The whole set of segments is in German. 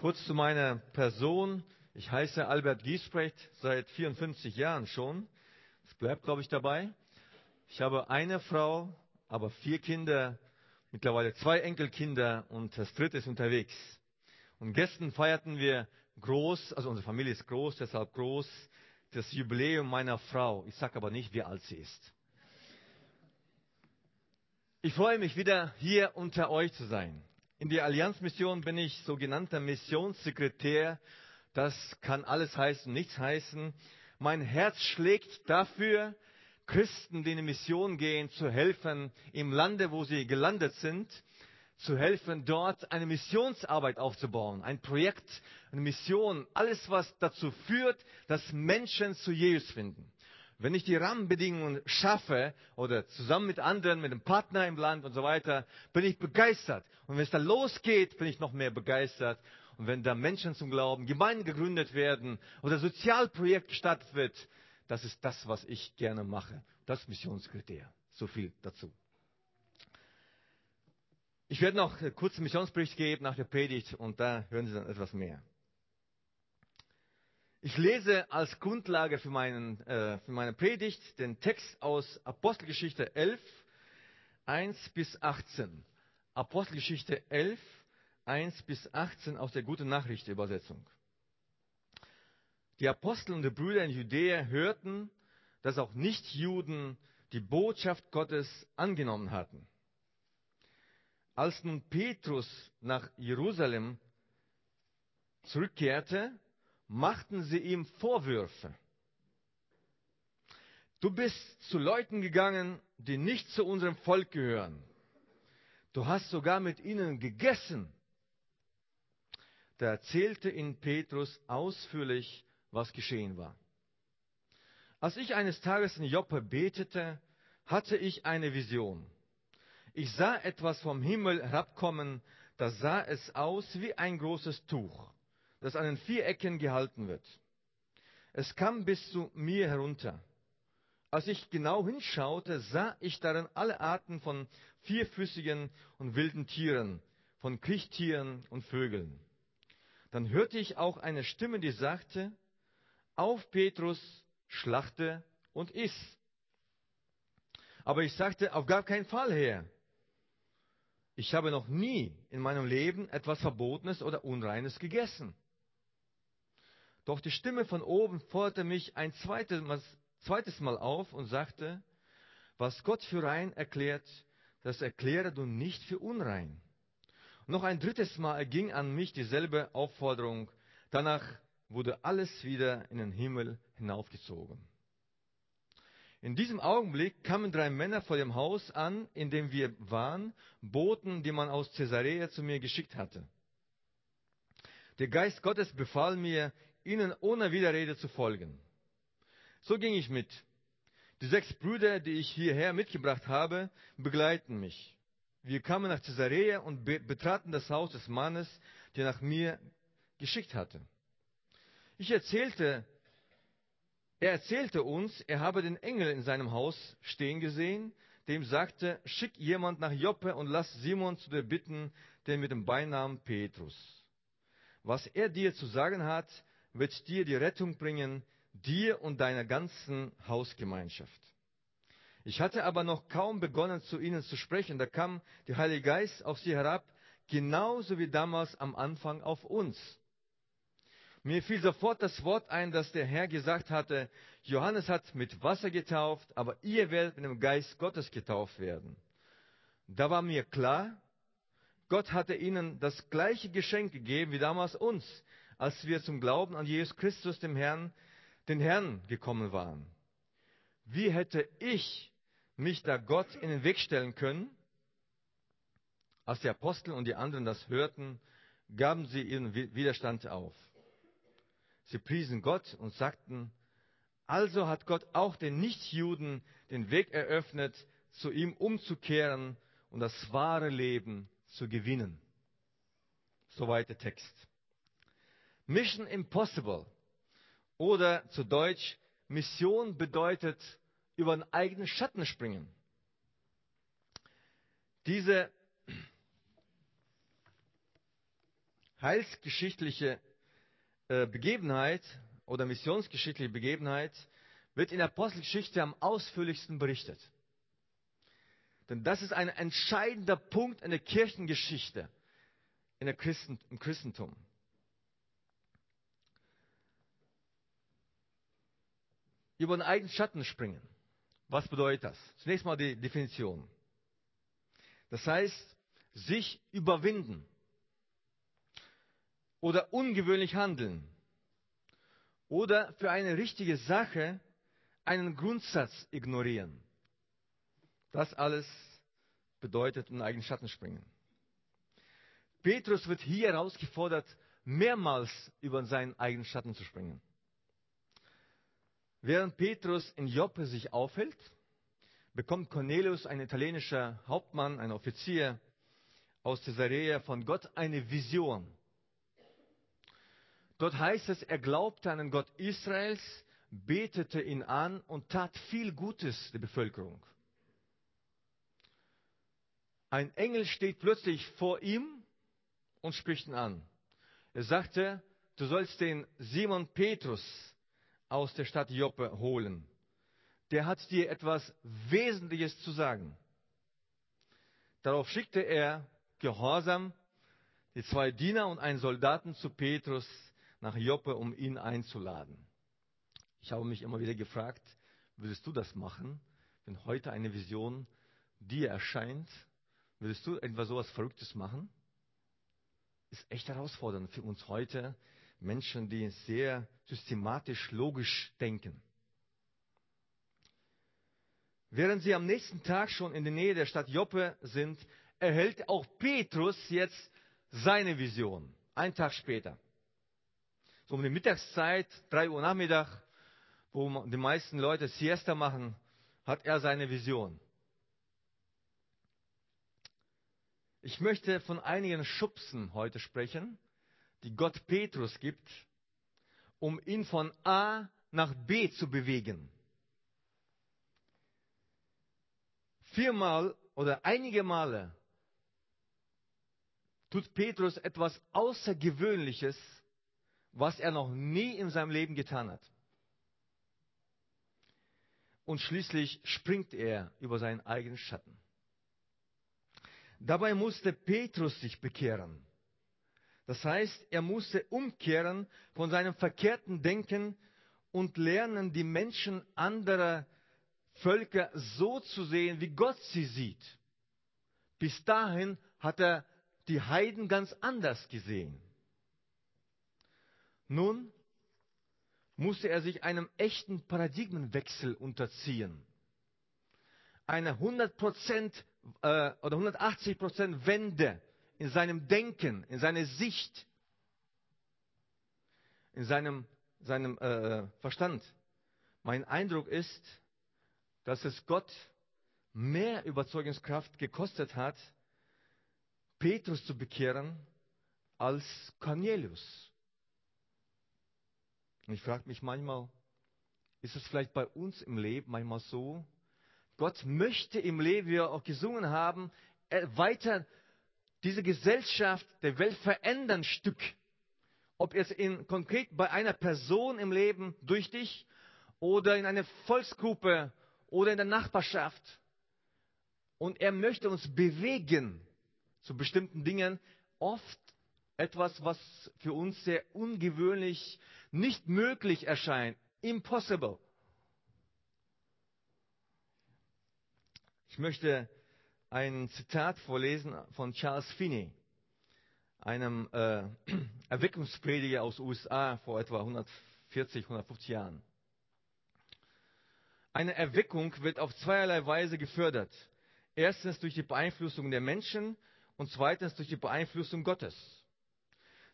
Kurz zu meiner Person. Ich heiße Albert Giesbrecht seit 54 Jahren schon. Es bleibt, glaube ich, dabei. Ich habe eine Frau, aber vier Kinder, mittlerweile zwei Enkelkinder und das dritte ist unterwegs. Und gestern feierten wir groß, also unsere Familie ist groß, deshalb groß, das Jubiläum meiner Frau. Ich sage aber nicht, wie alt sie ist. Ich freue mich wieder hier unter euch zu sein. In der Allianzmission bin ich sogenannter Missionssekretär. Das kann alles heißen, nichts heißen. Mein Herz schlägt dafür, Christen, die in die Mission gehen, zu helfen, im Lande, wo sie gelandet sind, zu helfen, dort eine Missionsarbeit aufzubauen, ein Projekt, eine Mission, alles, was dazu führt, dass Menschen zu Jesus finden. Wenn ich die Rahmenbedingungen schaffe oder zusammen mit anderen, mit einem Partner im Land und so weiter, bin ich begeistert. Und wenn es dann losgeht, bin ich noch mehr begeistert. Und wenn da Menschen zum Glauben, Gemeinden gegründet werden oder Sozialprojekt gestartet wird, das ist das, was ich gerne mache. Das Missionskriterium. So viel dazu. Ich werde noch einen kurzen Missionsbericht geben nach der Predigt und da hören Sie dann etwas mehr. Ich lese als Grundlage für, meinen, äh, für meine Predigt den Text aus Apostelgeschichte 11, 1 bis 18. Apostelgeschichte 11, 1 bis 18 aus der Gute Nachricht Übersetzung. Die Apostel und die Brüder in Judäa hörten, dass auch Nichtjuden die Botschaft Gottes angenommen hatten. Als nun Petrus nach Jerusalem zurückkehrte, machten sie ihm Vorwürfe. Du bist zu Leuten gegangen, die nicht zu unserem Volk gehören. Du hast sogar mit ihnen gegessen. Da erzählte ihnen Petrus ausführlich, was geschehen war. Als ich eines Tages in Joppe betete, hatte ich eine Vision. Ich sah etwas vom Himmel herabkommen, da sah es aus wie ein großes Tuch das an den vier Ecken gehalten wird. Es kam bis zu mir herunter. Als ich genau hinschaute, sah ich darin alle Arten von vierfüßigen und wilden Tieren, von Kriechtieren und Vögeln. Dann hörte ich auch eine Stimme, die sagte, auf Petrus, schlachte und iss. Aber ich sagte, auf gar keinen Fall her. Ich habe noch nie in meinem Leben etwas Verbotenes oder Unreines gegessen. Doch die Stimme von oben forderte mich ein zweites Mal, auf und sagte, was Gott für rein erklärt, das erkläre du nicht für unrein. Noch ein drittes Mal erging an mich dieselbe Aufforderung. Danach wurde alles wieder in den Himmel hinaufgezogen. In diesem Augenblick kamen drei Männer vor dem Haus an, in dem wir waren, Boten, die man aus Caesarea zu mir geschickt hatte. Der Geist Gottes befahl mir, ihnen ohne Widerrede zu folgen. So ging ich mit. Die sechs Brüder, die ich hierher mitgebracht habe, begleiten mich. Wir kamen nach Caesarea und betraten das Haus des Mannes, der nach mir geschickt hatte. Ich erzählte, er erzählte uns, er habe den Engel in seinem Haus stehen gesehen, dem sagte, schick jemand nach Joppe und lass Simon zu dir bitten, den mit dem Beinamen Petrus. Was er dir zu sagen hat, wird dir die Rettung bringen, dir und deiner ganzen Hausgemeinschaft. Ich hatte aber noch kaum begonnen, zu ihnen zu sprechen, da kam der Heilige Geist auf sie herab, genauso wie damals am Anfang auf uns. Mir fiel sofort das Wort ein, das der Herr gesagt hatte, Johannes hat mit Wasser getauft, aber ihr werdet mit dem Geist Gottes getauft werden. Da war mir klar, Gott hatte ihnen das gleiche Geschenk gegeben wie damals uns, als wir zum Glauben an Jesus Christus, dem Herrn, den Herrn gekommen waren. Wie hätte ich mich da Gott in den Weg stellen können? Als die Apostel und die anderen das hörten, gaben sie ihren Widerstand auf. Sie priesen Gott und sagten, also hat Gott auch den Nichtjuden den Weg eröffnet, zu ihm umzukehren und das wahre Leben zu gewinnen. Soweit der Text. Mission Impossible oder zu Deutsch Mission bedeutet über einen eigenen Schatten springen. Diese heilsgeschichtliche äh, Begebenheit oder missionsgeschichtliche Begebenheit wird in der Apostelgeschichte am ausführlichsten berichtet. Denn das ist ein entscheidender Punkt in der Kirchengeschichte, in der Christen, im Christentum. Über den eigenen Schatten springen. Was bedeutet das? Zunächst mal die Definition. Das heißt, sich überwinden oder ungewöhnlich handeln oder für eine richtige Sache einen Grundsatz ignorieren. Das alles bedeutet in eigenen Schatten springen. Petrus wird hier herausgefordert, mehrmals über seinen eigenen Schatten zu springen. Während Petrus in Joppe sich aufhält, bekommt Cornelius, ein italienischer Hauptmann, ein Offizier aus Caesarea, von Gott eine Vision. Dort heißt es, er glaubte an den Gott Israels, betete ihn an und tat viel Gutes der Bevölkerung. Ein Engel steht plötzlich vor ihm und spricht ihn an. Er sagte, du sollst den Simon Petrus aus der Stadt Joppe holen. Der hat dir etwas Wesentliches zu sagen. Darauf schickte er gehorsam die zwei Diener und einen Soldaten zu Petrus nach Joppe, um ihn einzuladen. Ich habe mich immer wieder gefragt, würdest du das machen, wenn heute eine Vision dir erscheint? Würdest du etwas sowas Verrücktes machen? Ist echt herausfordernd für uns heute, Menschen, die sehr systematisch, logisch denken. Während sie am nächsten Tag schon in der Nähe der Stadt Joppe sind, erhält auch Petrus jetzt seine Vision. Ein Tag später. So um die Mittagszeit, drei Uhr Nachmittag, wo die meisten Leute Siesta machen, hat er seine Vision. Ich möchte von einigen Schubsen heute sprechen, die Gott Petrus gibt, um ihn von A nach B zu bewegen. Viermal oder einige Male tut Petrus etwas Außergewöhnliches, was er noch nie in seinem Leben getan hat. Und schließlich springt er über seinen eigenen Schatten. Dabei musste Petrus sich bekehren. Das heißt, er musste umkehren von seinem verkehrten Denken und lernen, die Menschen anderer Völker so zu sehen, wie Gott sie sieht. Bis dahin hat er die Heiden ganz anders gesehen. Nun musste er sich einem echten Paradigmenwechsel unterziehen. Eine 100% äh, oder 180% Wende in seinem Denken, in seiner Sicht, in seinem, seinem äh, Verstand. Mein Eindruck ist, dass es Gott mehr Überzeugungskraft gekostet hat, Petrus zu bekehren, als Cornelius. Und ich frage mich manchmal, ist es vielleicht bei uns im Leben manchmal so, Gott möchte im Leben, wie wir auch gesungen haben, weiter diese Gesellschaft der Welt verändern Stück. Ob jetzt in, konkret bei einer Person im Leben durch dich oder in einer Volksgruppe oder in der Nachbarschaft. Und er möchte uns bewegen zu bestimmten Dingen. Oft etwas, was für uns sehr ungewöhnlich, nicht möglich erscheint. Impossible. Ich möchte ein Zitat vorlesen von Charles Finney, einem äh, Erweckungsprediger aus USA vor etwa 140, 150 Jahren. Eine Erweckung wird auf zweierlei Weise gefördert. Erstens durch die Beeinflussung der Menschen und zweitens durch die Beeinflussung Gottes.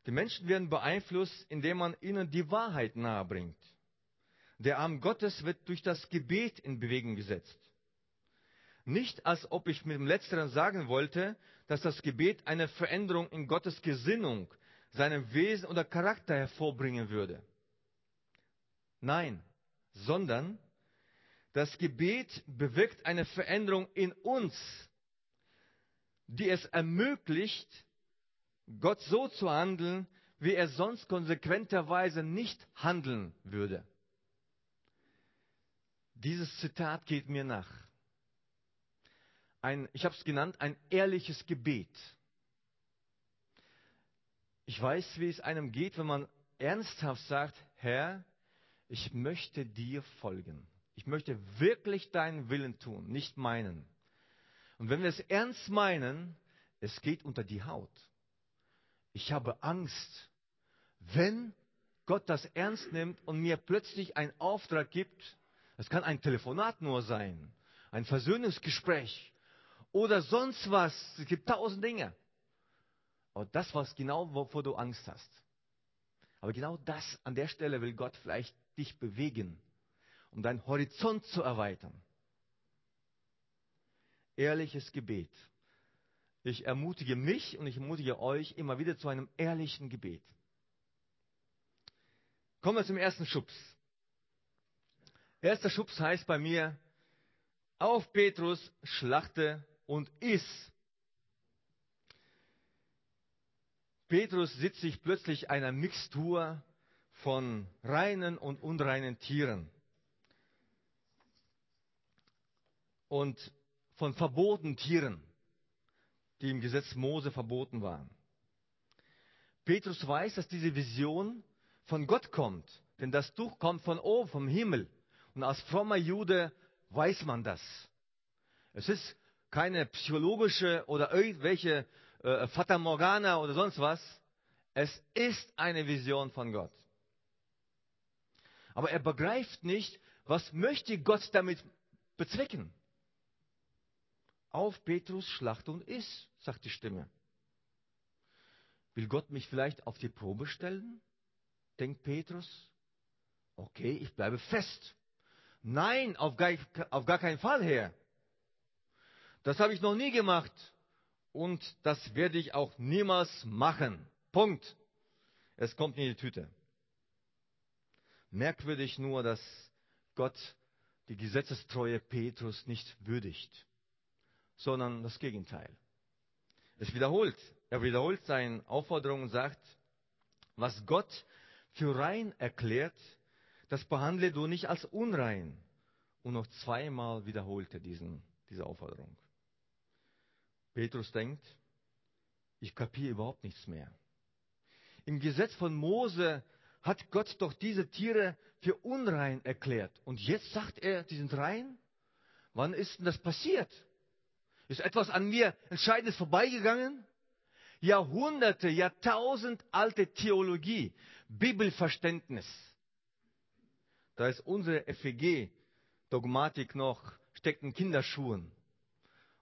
Die Menschen werden beeinflusst, indem man ihnen die Wahrheit nahebringt. Der Arm Gottes wird durch das Gebet in Bewegung gesetzt. Nicht als ob ich mit dem Letzteren sagen wollte, dass das Gebet eine Veränderung in Gottes Gesinnung, seinem Wesen oder Charakter hervorbringen würde. Nein, sondern das Gebet bewirkt eine Veränderung in uns, die es ermöglicht, Gott so zu handeln, wie er sonst konsequenterweise nicht handeln würde. Dieses Zitat geht mir nach. Ein, ich habe es genannt, ein ehrliches Gebet. Ich weiß, wie es einem geht, wenn man ernsthaft sagt, Herr, ich möchte dir folgen. Ich möchte wirklich deinen Willen tun, nicht meinen. Und wenn wir es ernst meinen, es geht unter die Haut. Ich habe Angst, wenn Gott das ernst nimmt und mir plötzlich einen Auftrag gibt, es kann ein Telefonat nur sein, ein Versöhnungsgespräch oder sonst was. Es gibt tausend Dinge. Aber das, was genau, wovor du Angst hast. Aber genau das, an der Stelle will Gott vielleicht dich bewegen, um deinen Horizont zu erweitern. Ehrliches Gebet. Ich ermutige mich und ich ermutige euch immer wieder zu einem ehrlichen Gebet. Kommen wir zum ersten Schubs. Erster Schubs heißt bei mir, auf Petrus, schlachte und iss. Petrus sitzt sich plötzlich einer Mixtur von reinen und unreinen Tieren und von verbotenen Tieren, die im Gesetz Mose verboten waren. Petrus weiß, dass diese Vision von Gott kommt, denn das Tuch kommt von oben, vom Himmel. Und als frommer Jude weiß man das. Es ist keine psychologische oder irgendwelche äh, Fata Morgana oder sonst was. Es ist eine Vision von Gott. Aber er begreift nicht, was möchte Gott damit bezwecken. Auf Petrus Schlacht und iss, sagt die Stimme. Will Gott mich vielleicht auf die Probe stellen? denkt Petrus. Okay, ich bleibe fest. Nein, auf gar, auf gar keinen Fall, Herr. Das habe ich noch nie gemacht und das werde ich auch niemals machen. Punkt. Es kommt in die Tüte. Merkwürdig nur, dass Gott die gesetzestreue Petrus nicht würdigt, sondern das Gegenteil. Es wiederholt. Er wiederholt seine Aufforderung und sagt, was Gott für rein erklärt, das behandle du nicht als unrein. Und noch zweimal wiederholt er diesen, diese Aufforderung. Petrus denkt, ich kapiere überhaupt nichts mehr. Im Gesetz von Mose hat Gott doch diese Tiere für unrein erklärt. Und jetzt sagt er, die sind rein? Wann ist denn das passiert? Ist etwas an mir Entscheidendes vorbeigegangen? Jahrhunderte, Jahrtausend alte Theologie, Bibelverständnis. Da ist unsere FEG-Dogmatik noch, steckt in Kinderschuhen.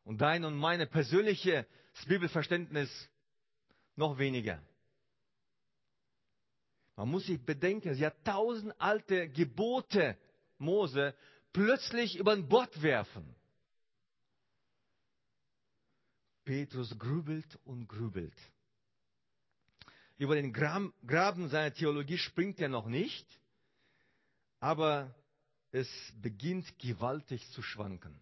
Und dein und meine persönliche Bibelverständnis noch weniger. Man muss sich bedenken, sie hat tausend alte Gebote Mose plötzlich über den Bord werfen. Petrus grübelt und grübelt. Über den Graben seiner Theologie springt er noch nicht, aber es beginnt gewaltig zu schwanken.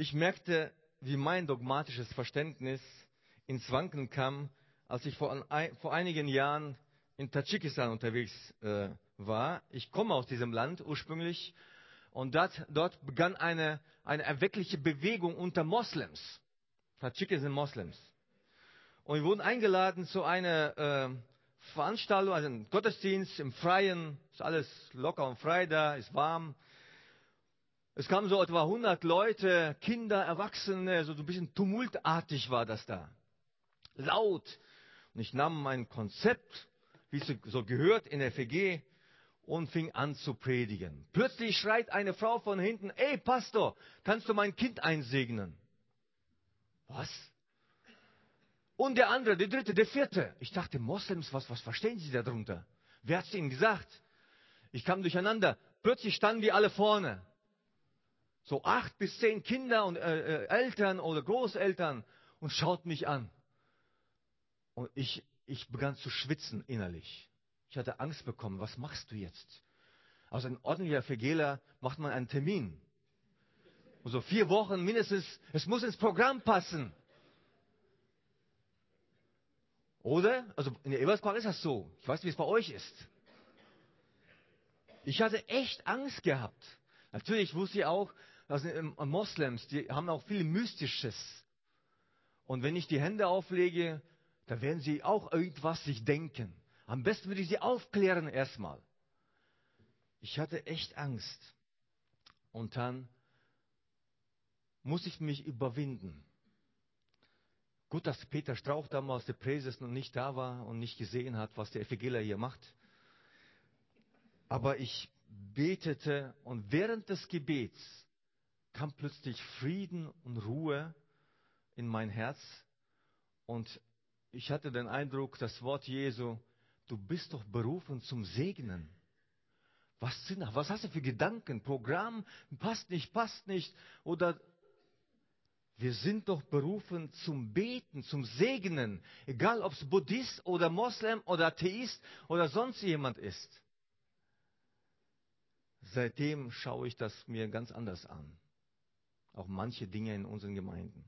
Ich merkte, wie mein dogmatisches Verständnis ins Wanken kam, als ich vor, vor einigen Jahren in Tadschikistan unterwegs äh, war. Ich komme aus diesem Land ursprünglich und dort, dort begann eine, eine erweckliche Bewegung unter Moslems. Tadschike sind Moslems. Und wir wurden eingeladen zu einer äh, Veranstaltung, also einem Gottesdienst im Freien. Ist alles locker und frei da, ist warm. Es kamen so etwa 100 Leute, Kinder, Erwachsene, so ein bisschen tumultartig war das da. Laut. Und ich nahm mein Konzept, wie es so gehört in der FG, und fing an zu predigen. Plötzlich schreit eine Frau von hinten, ey Pastor, kannst du mein Kind einsegnen? Was? Und der andere, der dritte, der vierte. Ich dachte, Moslems, was, was verstehen Sie darunter? Wer hat es Ihnen gesagt? Ich kam durcheinander. Plötzlich standen die alle vorne. So acht bis zehn Kinder und äh, äh, Eltern oder Großeltern und schaut mich an. Und ich, ich begann zu schwitzen innerlich. Ich hatte Angst bekommen. Was machst du jetzt? Aus ein ordentlicher Vergehler macht man einen Termin. Und so vier Wochen mindestens, es muss ins Programm passen. Oder? Also in der Ebersbach ist das so. Ich weiß nicht, wie es bei euch ist. Ich hatte echt Angst gehabt. Natürlich wusste ich auch, dass Moslems, die haben auch viel Mystisches. Und wenn ich die Hände auflege, dann werden sie auch irgendwas sich denken. Am besten würde ich sie aufklären erstmal. Ich hatte echt Angst. Und dann muss ich mich überwinden. Gut, dass Peter Strauch damals der Präses noch nicht da war und nicht gesehen hat, was der Evangelia hier macht. Aber ich betete und während des Gebets kam plötzlich Frieden und Ruhe in mein Herz und ich hatte den Eindruck, das Wort Jesu, du bist doch berufen zum Segnen. Was sind? Was hast du für Gedanken? Programm passt nicht, passt nicht oder wir sind doch berufen zum Beten, zum Segnen, egal ob es Buddhist oder Moslem oder Atheist oder sonst jemand ist. Seitdem schaue ich das mir ganz anders an. Auch manche Dinge in unseren Gemeinden.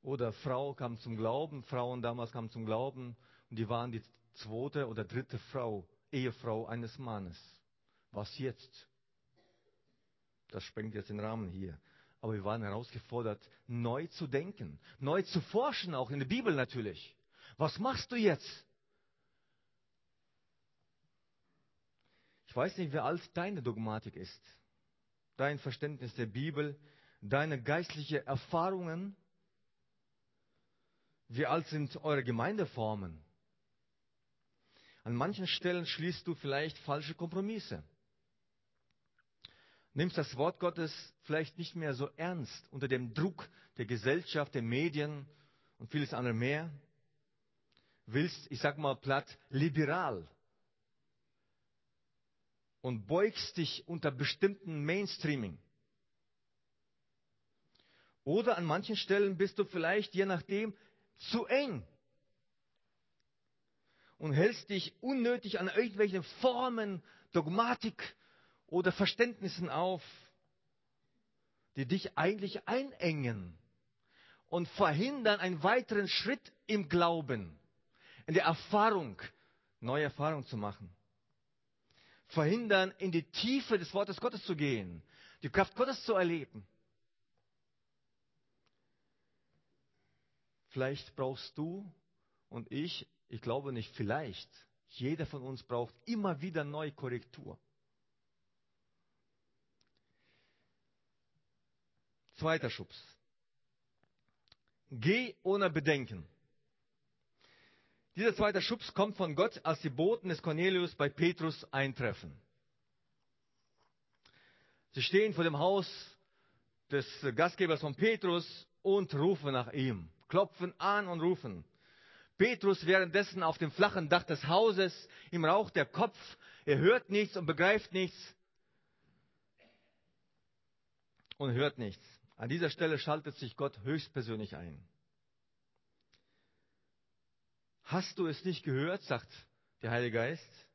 Oder Frau kam zum Glauben, Frauen damals kamen zum Glauben und die waren die zweite oder dritte Frau, Ehefrau eines Mannes. Was jetzt? Das sprengt jetzt den Rahmen hier. Aber wir waren herausgefordert, neu zu denken, neu zu forschen, auch in der Bibel natürlich. Was machst du jetzt? Ich weiß nicht, wie alt deine Dogmatik ist, dein Verständnis der Bibel, deine geistlichen Erfahrungen. Wie alt sind eure Gemeindeformen? An manchen Stellen schließt du vielleicht falsche Kompromisse nimmst das Wort Gottes vielleicht nicht mehr so ernst unter dem Druck der Gesellschaft, der Medien und vieles andere mehr. Willst, ich sag mal platt, liberal und beugst dich unter bestimmten Mainstreaming. Oder an manchen Stellen bist du vielleicht, je nachdem, zu eng und hältst dich unnötig an irgendwelchen Formen, Dogmatik oder Verständnissen auf, die dich eigentlich einengen und verhindern einen weiteren Schritt im Glauben, in der Erfahrung, neue Erfahrungen zu machen. Verhindern, in die Tiefe des Wortes Gottes zu gehen, die Kraft Gottes zu erleben. Vielleicht brauchst du und ich, ich glaube nicht vielleicht, jeder von uns braucht immer wieder neue Korrektur. Zweiter Schubs. Geh ohne Bedenken. Dieser zweite Schubs kommt von Gott, als die Boten des Cornelius bei Petrus eintreffen. Sie stehen vor dem Haus des Gastgebers von Petrus und rufen nach ihm, klopfen an und rufen. Petrus währenddessen auf dem flachen Dach des Hauses, ihm raucht der Kopf, er hört nichts und begreift nichts und hört nichts. An dieser Stelle schaltet sich Gott höchstpersönlich ein. Hast du es nicht gehört, sagt der Heilige Geist?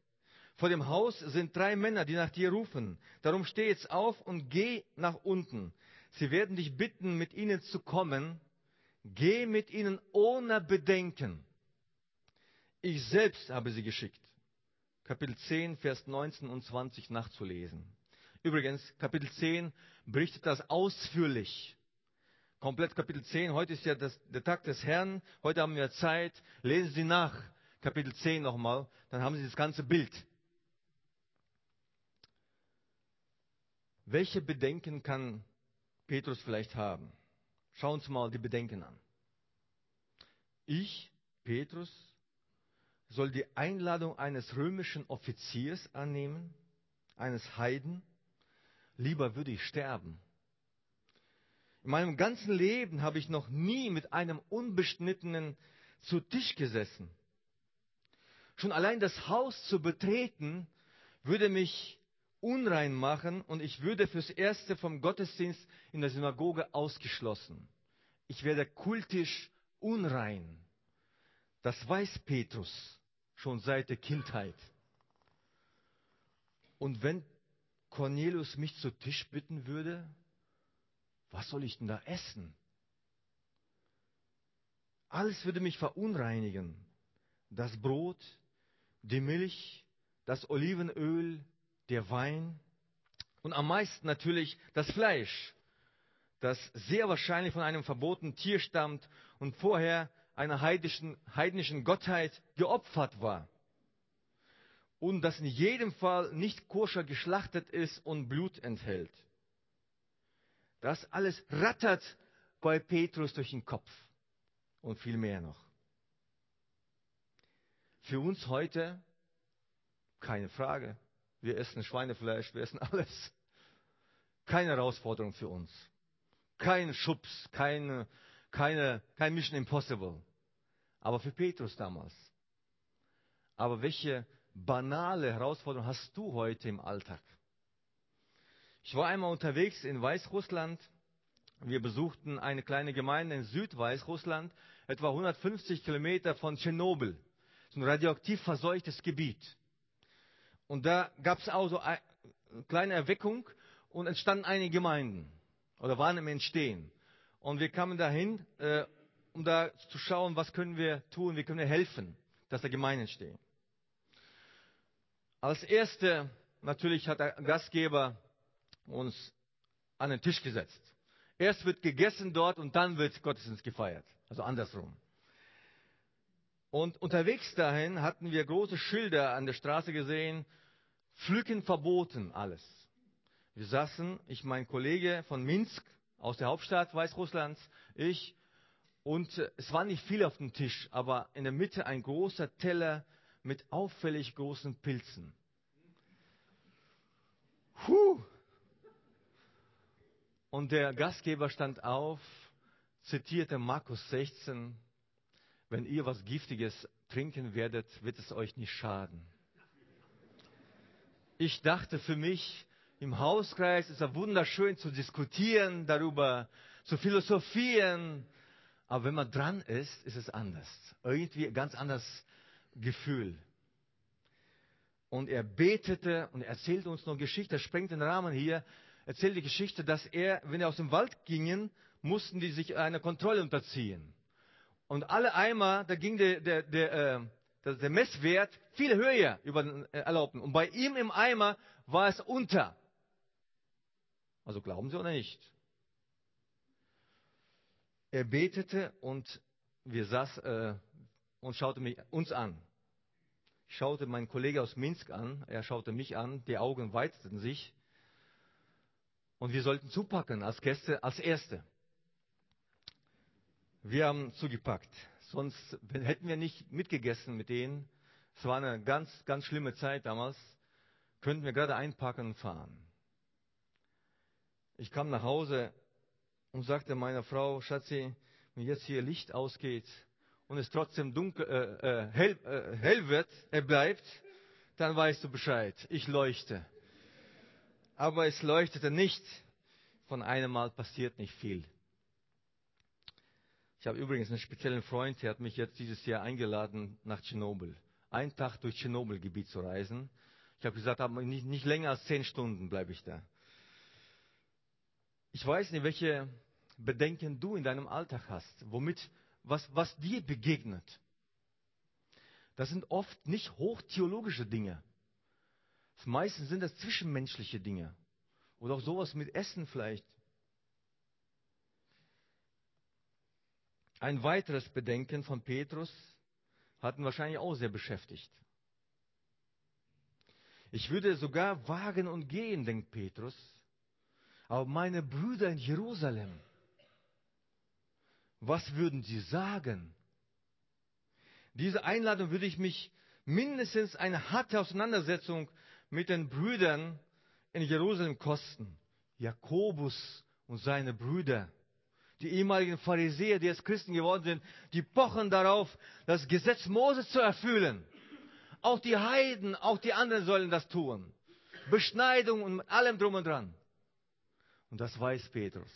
Vor dem Haus sind drei Männer, die nach dir rufen. Darum steh jetzt auf und geh nach unten. Sie werden dich bitten, mit ihnen zu kommen. Geh mit ihnen ohne Bedenken. Ich selbst habe sie geschickt. Kapitel 10, Vers 19 und 20 nachzulesen. Übrigens, Kapitel 10 berichtet das ausführlich. Komplett Kapitel 10. Heute ist ja das, der Tag des Herrn. Heute haben wir Zeit. Lesen Sie nach Kapitel 10 nochmal. Dann haben Sie das ganze Bild. Welche Bedenken kann Petrus vielleicht haben? Schauen Sie mal die Bedenken an. Ich, Petrus, soll die Einladung eines römischen Offiziers annehmen, eines Heiden, lieber würde ich sterben. In meinem ganzen Leben habe ich noch nie mit einem Unbeschnittenen zu Tisch gesessen. Schon allein das Haus zu betreten, würde mich unrein machen und ich würde fürs Erste vom Gottesdienst in der Synagoge ausgeschlossen. Ich werde kultisch unrein. Das weiß Petrus schon seit der Kindheit. Und wenn Cornelius mich zu Tisch bitten würde, was soll ich denn da essen? Alles würde mich verunreinigen. Das Brot, die Milch, das Olivenöl, der Wein und am meisten natürlich das Fleisch, das sehr wahrscheinlich von einem verbotenen Tier stammt und vorher einer heidnischen, heidnischen Gottheit geopfert war. Und das in jedem Fall nicht koscher geschlachtet ist und Blut enthält. Das alles rattert bei Petrus durch den Kopf und viel mehr noch. Für uns heute keine Frage. Wir essen Schweinefleisch, wir essen alles. Keine Herausforderung für uns. Kein Schubs, keine, keine, kein Mission Impossible. Aber für Petrus damals. Aber welche banale Herausforderung hast du heute im Alltag? Ich war einmal unterwegs in Weißrussland. Wir besuchten eine kleine Gemeinde in Südweißrussland, etwa 150 Kilometer von Tschernobyl. So ein radioaktiv verseuchtes Gebiet. Und da gab es auch so eine kleine Erweckung und entstanden einige Gemeinden oder waren im Entstehen. Und wir kamen dahin, äh, um da zu schauen, was können wir tun, wie können wir helfen, dass da Gemeinden entstehen. Als erste natürlich hat der Gastgeber uns an den Tisch gesetzt. Erst wird gegessen dort und dann wird Gottesdienst gefeiert. Also andersrum. Und unterwegs dahin hatten wir große Schilder an der Straße gesehen, Pflücken verboten, alles. Wir saßen, ich, mein Kollege von Minsk aus der Hauptstadt Weißrusslands, ich, und äh, es waren nicht viele auf dem Tisch, aber in der Mitte ein großer Teller mit auffällig großen Pilzen. Puh. Und der Gastgeber stand auf, zitierte Markus 16, wenn ihr was Giftiges trinken werdet, wird es euch nicht schaden. Ich dachte für mich, im Hauskreis ist es wunderschön zu diskutieren, darüber zu philosophieren. Aber wenn man dran ist, ist es anders. Irgendwie ein ganz anderes Gefühl. Und er betete und er erzählte uns noch Geschichte, sprengt den Rahmen hier, erzählt die Geschichte, dass er, wenn er aus dem Wald gingen, mussten die sich einer Kontrolle unterziehen. Und alle Eimer, da ging der, der, der, äh, der Messwert viel höher über den äh, Erlaubten. Und bei ihm im Eimer war es unter. Also glauben Sie oder nicht? Er betete und wir saß äh, und schaute mich, uns an. Ich schaute meinen Kollegen aus Minsk an, er schaute mich an, die Augen weiteten sich. Und wir sollten zupacken als Gäste, als Erste. Wir haben zugepackt. Sonst hätten wir nicht mitgegessen mit denen. Es war eine ganz, ganz schlimme Zeit damals. Könnten wir gerade einpacken und fahren. Ich kam nach Hause und sagte meiner Frau, Schatzi, wenn jetzt hier Licht ausgeht und es trotzdem dunkel, äh, äh, hell, äh, hell wird, er bleibt, dann weißt du Bescheid. Ich leuchte. Aber es leuchtete nicht. Von einem Mal passiert nicht viel. Ich habe übrigens einen speziellen Freund, der hat mich jetzt dieses Jahr eingeladen nach Tschernobyl. Einen Tag durch Tschernobyl-Gebiet zu reisen. Ich habe gesagt, nicht, nicht länger als zehn Stunden bleibe ich da. Ich weiß nicht, welche Bedenken du in deinem Alltag hast, womit, was, was dir begegnet. Das sind oft nicht hochtheologische Dinge. Meistens sind das zwischenmenschliche Dinge. Oder auch sowas mit Essen vielleicht. Ein weiteres Bedenken von Petrus hat ihn wahrscheinlich auch sehr beschäftigt. Ich würde sogar wagen und gehen, denkt Petrus. Aber meine Brüder in Jerusalem, was würden sie sagen? Diese Einladung würde ich mich mindestens eine harte Auseinandersetzung mit den Brüdern in Jerusalem kosten. Jakobus und seine Brüder die ehemaligen Pharisäer, die jetzt Christen geworden sind, die pochen darauf, das Gesetz Moses zu erfüllen. Auch die Heiden, auch die anderen sollen das tun. Beschneidung und allem drum und dran. Und das weiß Petrus.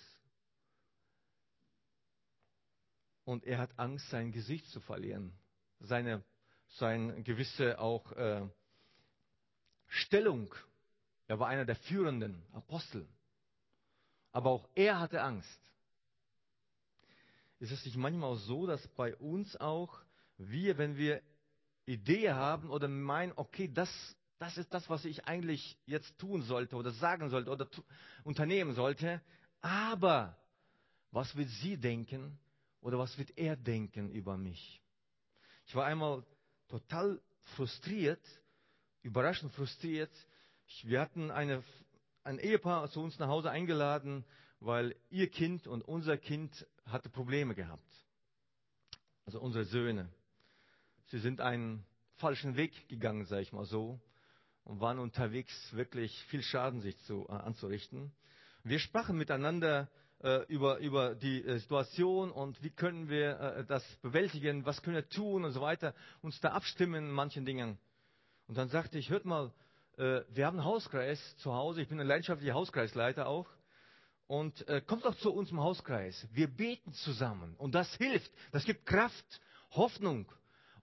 Und er hat Angst, sein Gesicht zu verlieren. Seine, seine gewisse auch äh, Stellung. Er war einer der führenden Apostel. Aber auch er hatte Angst. ist es nicht manchmal so, dass bei uns auch wir, wenn wir Idee haben oder meinen, okay, das, das ist das, was ich eigentlich jetzt tun sollte oder sagen sollte oder unternehmen sollte, aber was wird sie denken oder was wird er denken über mich? Ich war einmal total frustriert, überraschend frustriert. Wir hatten eine, ein Ehepaar zu uns nach Hause eingeladen, weil ihr Kind und unser Kind hatte Probleme gehabt. Also unsere Söhne. Sie sind einen falschen Weg gegangen, sage ich mal so, und waren unterwegs, wirklich viel Schaden sich zu, äh, anzurichten. Wir sprachen miteinander äh, über, über die äh, Situation und wie können wir äh, das bewältigen, was können wir tun und so weiter, uns da abstimmen in manchen Dingen. Und dann sagte ich, hört mal, äh, wir haben einen Hauskreis zu Hause, ich bin ein leidenschaftlicher Hauskreisleiter auch. Und äh, kommt doch zu uns im Hauskreis. Wir beten zusammen. Und das hilft. Das gibt Kraft, Hoffnung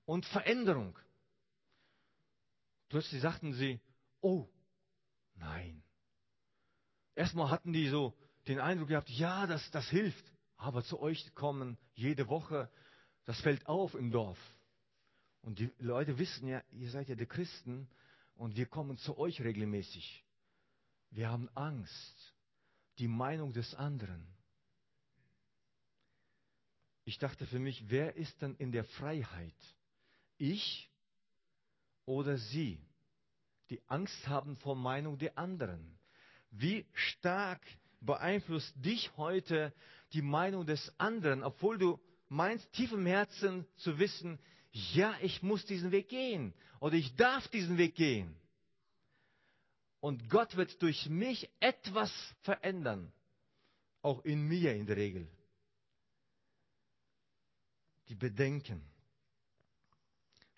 und Veränderung. Plötzlich sagten sie, oh, nein. Erstmal hatten die so den Eindruck gehabt, ja, das, das hilft. Aber zu euch kommen jede Woche, das fällt auf im Dorf. Und die Leute wissen ja, ihr seid ja die Christen und wir kommen zu euch regelmäßig. Wir haben Angst die Meinung des anderen. Ich dachte für mich, wer ist denn in der Freiheit? Ich oder sie, die Angst haben vor Meinung der anderen? Wie stark beeinflusst dich heute die Meinung des anderen, obwohl du meinst tief im Herzen zu wissen, ja, ich muss diesen Weg gehen oder ich darf diesen Weg gehen. Und Gott wird durch mich etwas verändern. Auch in mir in der Regel. Die Bedenken.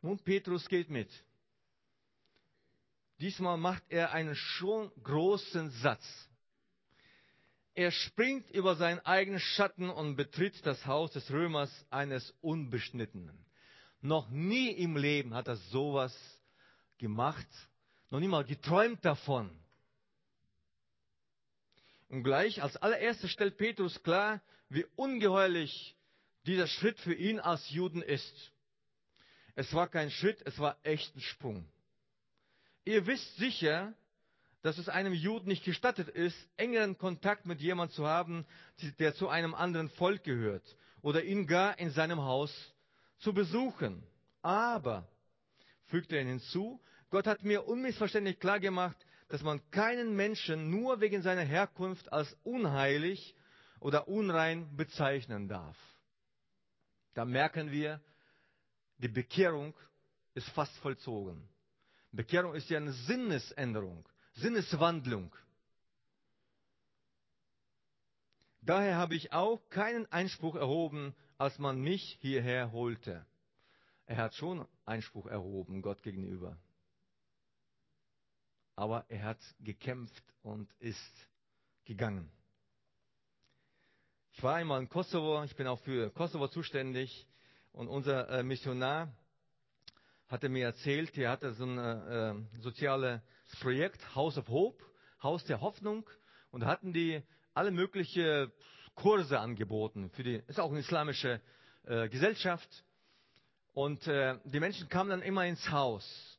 Nun, Petrus geht mit. Diesmal macht er einen schon großen Satz. Er springt über seinen eigenen Schatten und betritt das Haus des Römers eines Unbeschnittenen. Noch nie im Leben hat er sowas gemacht noch nie mal geträumt davon. Und gleich als allererstes stellt Petrus klar, wie ungeheuerlich dieser Schritt für ihn als Juden ist. Es war kein Schritt, es war echt ein Sprung. Ihr wisst sicher, dass es einem Juden nicht gestattet ist, engeren Kontakt mit jemandem zu haben, der zu einem anderen Volk gehört oder ihn gar in seinem Haus zu besuchen. Aber, fügt er hinzu, Gott hat mir unmissverständlich klar gemacht, dass man keinen Menschen nur wegen seiner Herkunft als unheilig oder unrein bezeichnen darf. Da merken wir, die Bekehrung ist fast vollzogen. Bekehrung ist ja eine Sinnesänderung, Sinneswandlung. Daher habe ich auch keinen Einspruch erhoben, als man mich hierher holte. Er hat schon Einspruch erhoben Gott gegenüber aber er hat gekämpft und ist gegangen. Ich war einmal in Kosovo, ich bin auch für Kosovo zuständig und unser äh, Missionar hatte mir erzählt, er hatte so ein äh, äh, soziales Projekt, House of Hope, Haus der Hoffnung und da hatten die alle möglichen Kurse angeboten. Für die ist auch eine islamische äh, Gesellschaft und äh, die Menschen kamen dann immer ins Haus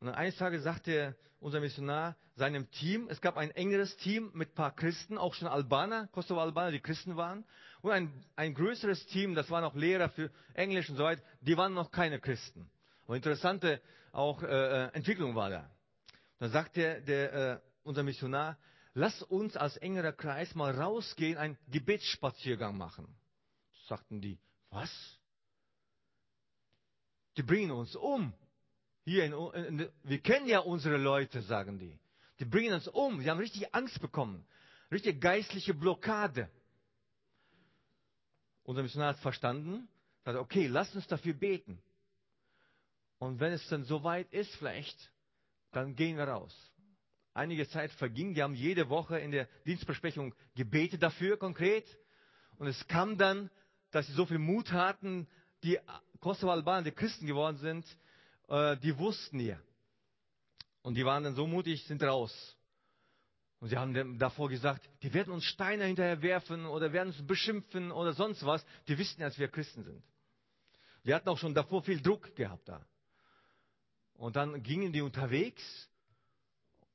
und eines Tages sagte unser Missionar seinem Team, es gab ein engeres Team mit ein paar Christen, auch schon Albaner, Kosovo-Albaner, die Christen waren, und ein, ein größeres Team, das waren auch Lehrer für Englisch und so weiter, die waren noch keine Christen. Und interessante auch äh, äh Entwicklung war da. Dann sagte der, äh, unser Missionar, lass uns als engerer Kreis mal rausgehen, einen Gebetsspaziergang machen. Sagten die, was? Die bringen uns um. Hier in, in, wir kennen ja unsere Leute, sagen die. Die bringen uns um. Sie haben richtig Angst bekommen. Richtig geistliche Blockade. Unser Missionar hat verstanden, sagt, okay, lass uns dafür beten. Und wenn es dann soweit ist, vielleicht, dann gehen wir raus. Einige Zeit verging, die haben jede Woche in der Dienstbesprechung gebetet dafür konkret. Und es kam dann, dass sie so viel Mut hatten, die Kosovo-Albaner, die Christen geworden sind, äh, die wussten ja. Und die waren dann so mutig, sind raus. Und sie haben davor gesagt, die werden uns Steine hinterher werfen oder werden uns beschimpfen oder sonst was. Die wissen, dass wir Christen sind. Wir hatten auch schon davor viel Druck gehabt da. Und dann gingen die unterwegs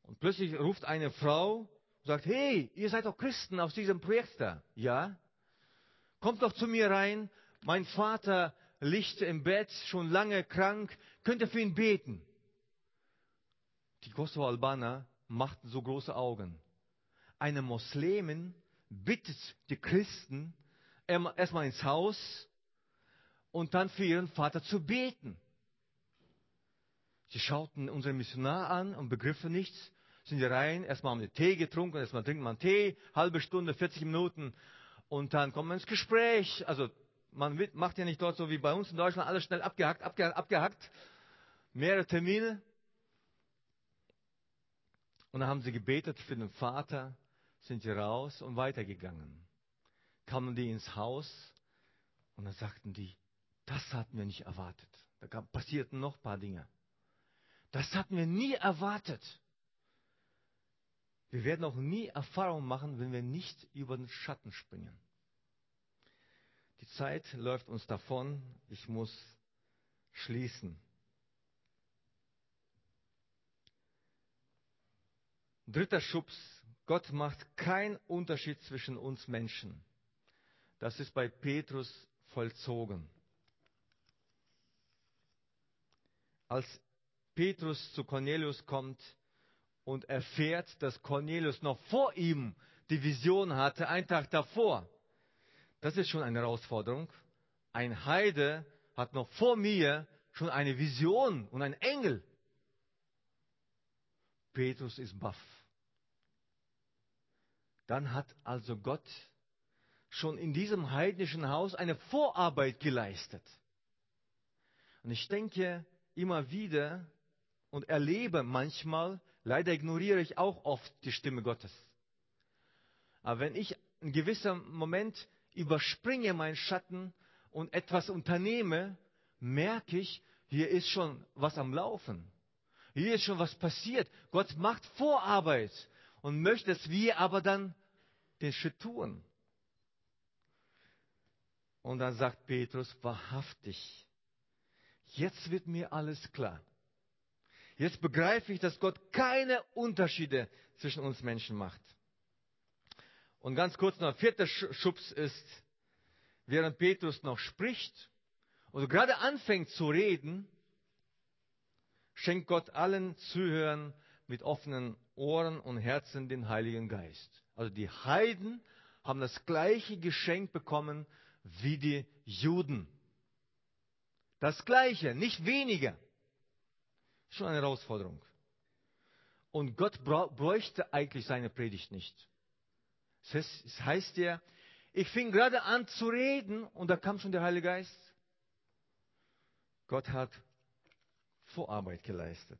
und plötzlich ruft eine Frau und sagt, hey, ihr seid doch Christen aus diesem Projekt da. Ja? Kommt doch zu mir rein. Mein Vater liegt im Bett, schon lange krank. Könnt ihr für ihn beten? Die Kosovo-Albaner machten so große Augen. Eine Muslimin bittet die Christen erstmal ins Haus und dann für ihren Vater zu beten. Sie schauten unseren Missionar an und begriffen nichts, sind rein, erstmal haben wir Tee getrunken, erstmal trinkt man Tee, halbe Stunde, 40 Minuten und dann kommt man ins Gespräch. Also man macht ja nicht dort so wie bei uns in Deutschland alles schnell abgehackt, abgehackt, abgehackt. Mehrere Termine. Und dann haben sie gebetet für den Vater, sind sie raus und weitergegangen. Kamen die ins Haus und dann sagten die, das hatten wir nicht erwartet. Da passierten noch ein paar Dinge. Das hatten wir nie erwartet. Wir werden auch nie Erfahrung machen, wenn wir nicht über den Schatten springen. Die Zeit läuft uns davon. Ich muss schließen. Dritter Schubs. Gott macht keinen Unterschied zwischen uns Menschen. Das ist bei Petrus vollzogen. Als Petrus zu Cornelius kommt und erfährt, dass Cornelius noch vor ihm die Vision hatte, einen Tag davor, das ist schon eine Herausforderung. Ein Heide hat noch vor mir schon eine Vision und ein Engel. Petrus ist baff. Dann hat also Gott schon in diesem heidnischen Haus eine Vorarbeit geleistet. Und ich denke immer wieder und erlebe manchmal, leider ignoriere ich auch oft die Stimme Gottes. Aber wenn ich in gewissem Moment überspringe meinen Schatten und etwas unternehme, merke ich, hier ist schon was am Laufen. Hier ist schon was passiert. Gott macht Vorarbeit und möchte, dass wir aber dann den Schritt tun. Und dann sagt Petrus, wahrhaftig, jetzt wird mir alles klar. Jetzt begreife ich, dass Gott keine Unterschiede zwischen uns Menschen macht. Und ganz kurz noch, vierter Schubs ist, während Petrus noch spricht oder gerade anfängt zu reden, schenkt Gott allen Zuhörern mit offenen Ohren und Herzen den Heiligen Geist. Also die Heiden haben das gleiche Geschenk bekommen wie die Juden. Das gleiche, nicht weniger. Schon eine Herausforderung. Und Gott bräuchte eigentlich seine Predigt nicht. Es heißt ja, ich fing gerade an zu reden und da kam schon der Heilige Geist. Gott hat Vorarbeit geleistet.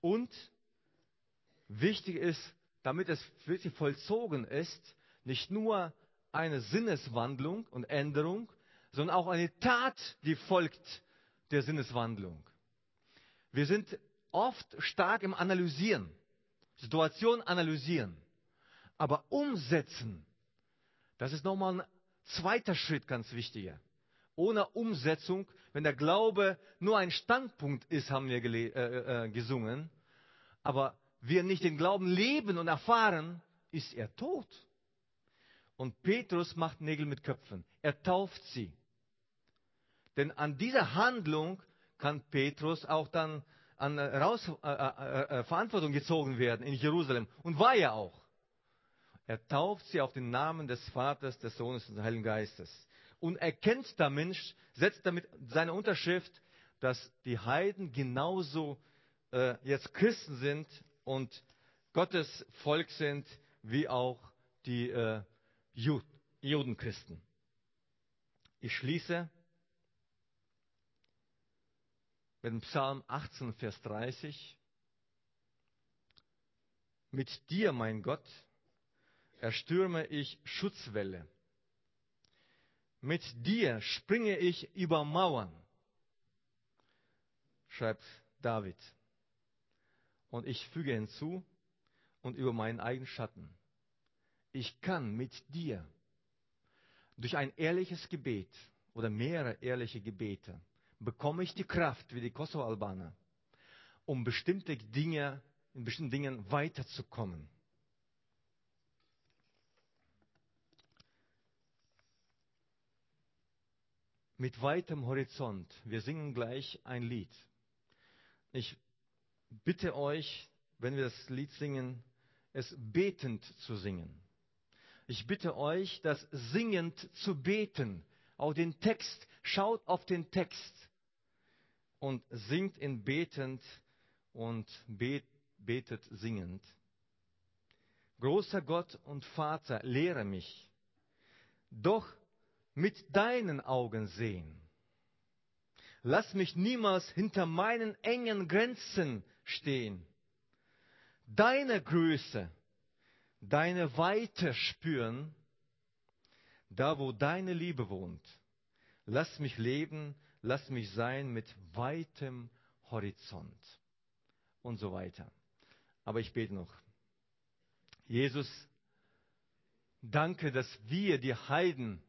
Und wichtig ist, damit es wirklich vollzogen ist, nicht nur eine Sinneswandlung und Änderung, sondern auch eine Tat, die folgt der Sinneswandlung. Wir sind oft stark im Analysieren, Situation analysieren. Aber umsetzen, das ist nochmal ein zweiter Schritt ganz wichtiger. Ohne Umsetzung, wenn der Glaube nur ein Standpunkt ist, haben wir äh, äh, gesungen, aber wir nicht den Glauben leben und erfahren, ist er tot. Und Petrus macht Nägel mit Köpfen. Er tauft sie. Denn an dieser Handlung kann Petrus auch dann an raus, äh, äh, äh, Verantwortung gezogen werden in Jerusalem. Und war er auch. Er tauft sie auf den Namen des Vaters, des Sohnes und des Heiligen Geistes. Und erkennt der Mensch, setzt damit seine Unterschrift, dass die Heiden genauso äh, jetzt Christen sind und Gottes Volk sind, wie auch die äh, Judenchristen. Ich schließe mit Psalm 18, Vers 30. Mit dir, mein Gott, erstürme ich Schutzwelle. Mit dir springe ich über Mauern, schreibt David. Und ich füge hinzu, und über meinen eigenen Schatten. Ich kann mit dir durch ein ehrliches Gebet oder mehrere ehrliche Gebete bekomme ich die Kraft, wie die Kosovo-Albaner, um bestimmte Dinge, in bestimmten Dingen weiterzukommen. Mit weitem Horizont. Wir singen gleich ein Lied. Ich bitte euch, wenn wir das Lied singen, es betend zu singen. Ich bitte euch, das singend zu beten. Auch den Text. Schaut auf den Text und singt in betend und bet, betet singend. Großer Gott und Vater, lehre mich, doch mit deinen Augen sehen. Lass mich niemals hinter meinen engen Grenzen stehen. Deine Größe, deine Weite spüren, da wo deine Liebe wohnt. Lass mich leben, lass mich sein mit weitem Horizont und so weiter. Aber ich bete noch. Jesus, danke, dass wir, die Heiden,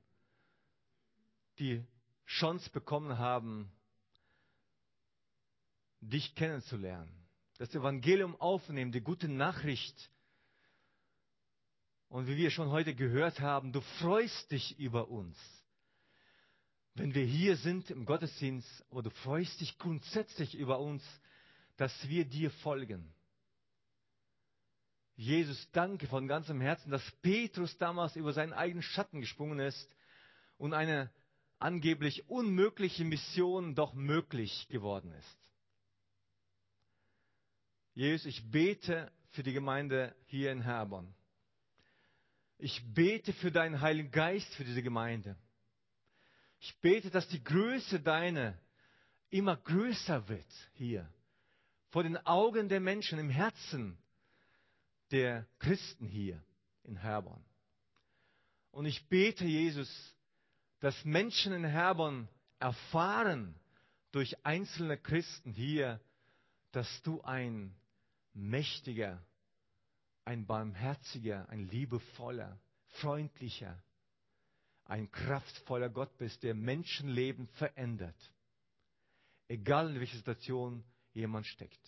die Chance bekommen haben, dich kennenzulernen. Das Evangelium aufnehmen, die gute Nachricht. Und wie wir schon heute gehört haben, du freust dich über uns. Wenn wir hier sind im Gottesdienst, aber du freust dich grundsätzlich über uns, dass wir dir folgen. Jesus, danke von ganzem Herzen, dass Petrus damals über seinen eigenen Schatten gesprungen ist und eine angeblich unmögliche Mission doch möglich geworden ist. Jesus, ich bete für die Gemeinde hier in Herborn. Ich bete für deinen Heiligen Geist für diese Gemeinde. Ich bete, dass die Größe deine immer größer wird hier. Vor den Augen der Menschen, im Herzen der Christen hier in Herborn. Und ich bete, Jesus, dass Menschen in Herborn erfahren durch einzelne Christen hier, dass du ein mächtiger, ein barmherziger, ein liebevoller, freundlicher, ein kraftvoller Gott bist, der Menschenleben verändert. Egal in welcher Situation jemand steckt.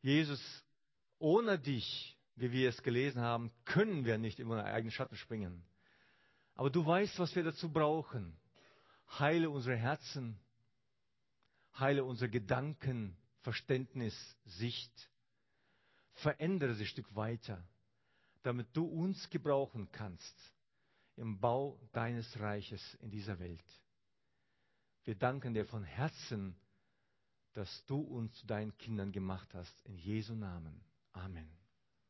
Jesus, ohne dich, wie wir es gelesen haben, können wir nicht in unseren eigenen Schatten springen. Aber du weißt, was wir dazu brauchen. Heile unsere Herzen, heile unsere Gedanken, Verständnis, Sicht. Verändere sie ein Stück weiter, damit du uns gebrauchen kannst im Bau deines Reiches in dieser Welt. Wir danken dir von Herzen, dass du uns zu deinen Kindern gemacht hast. In Jesu Namen. Amen.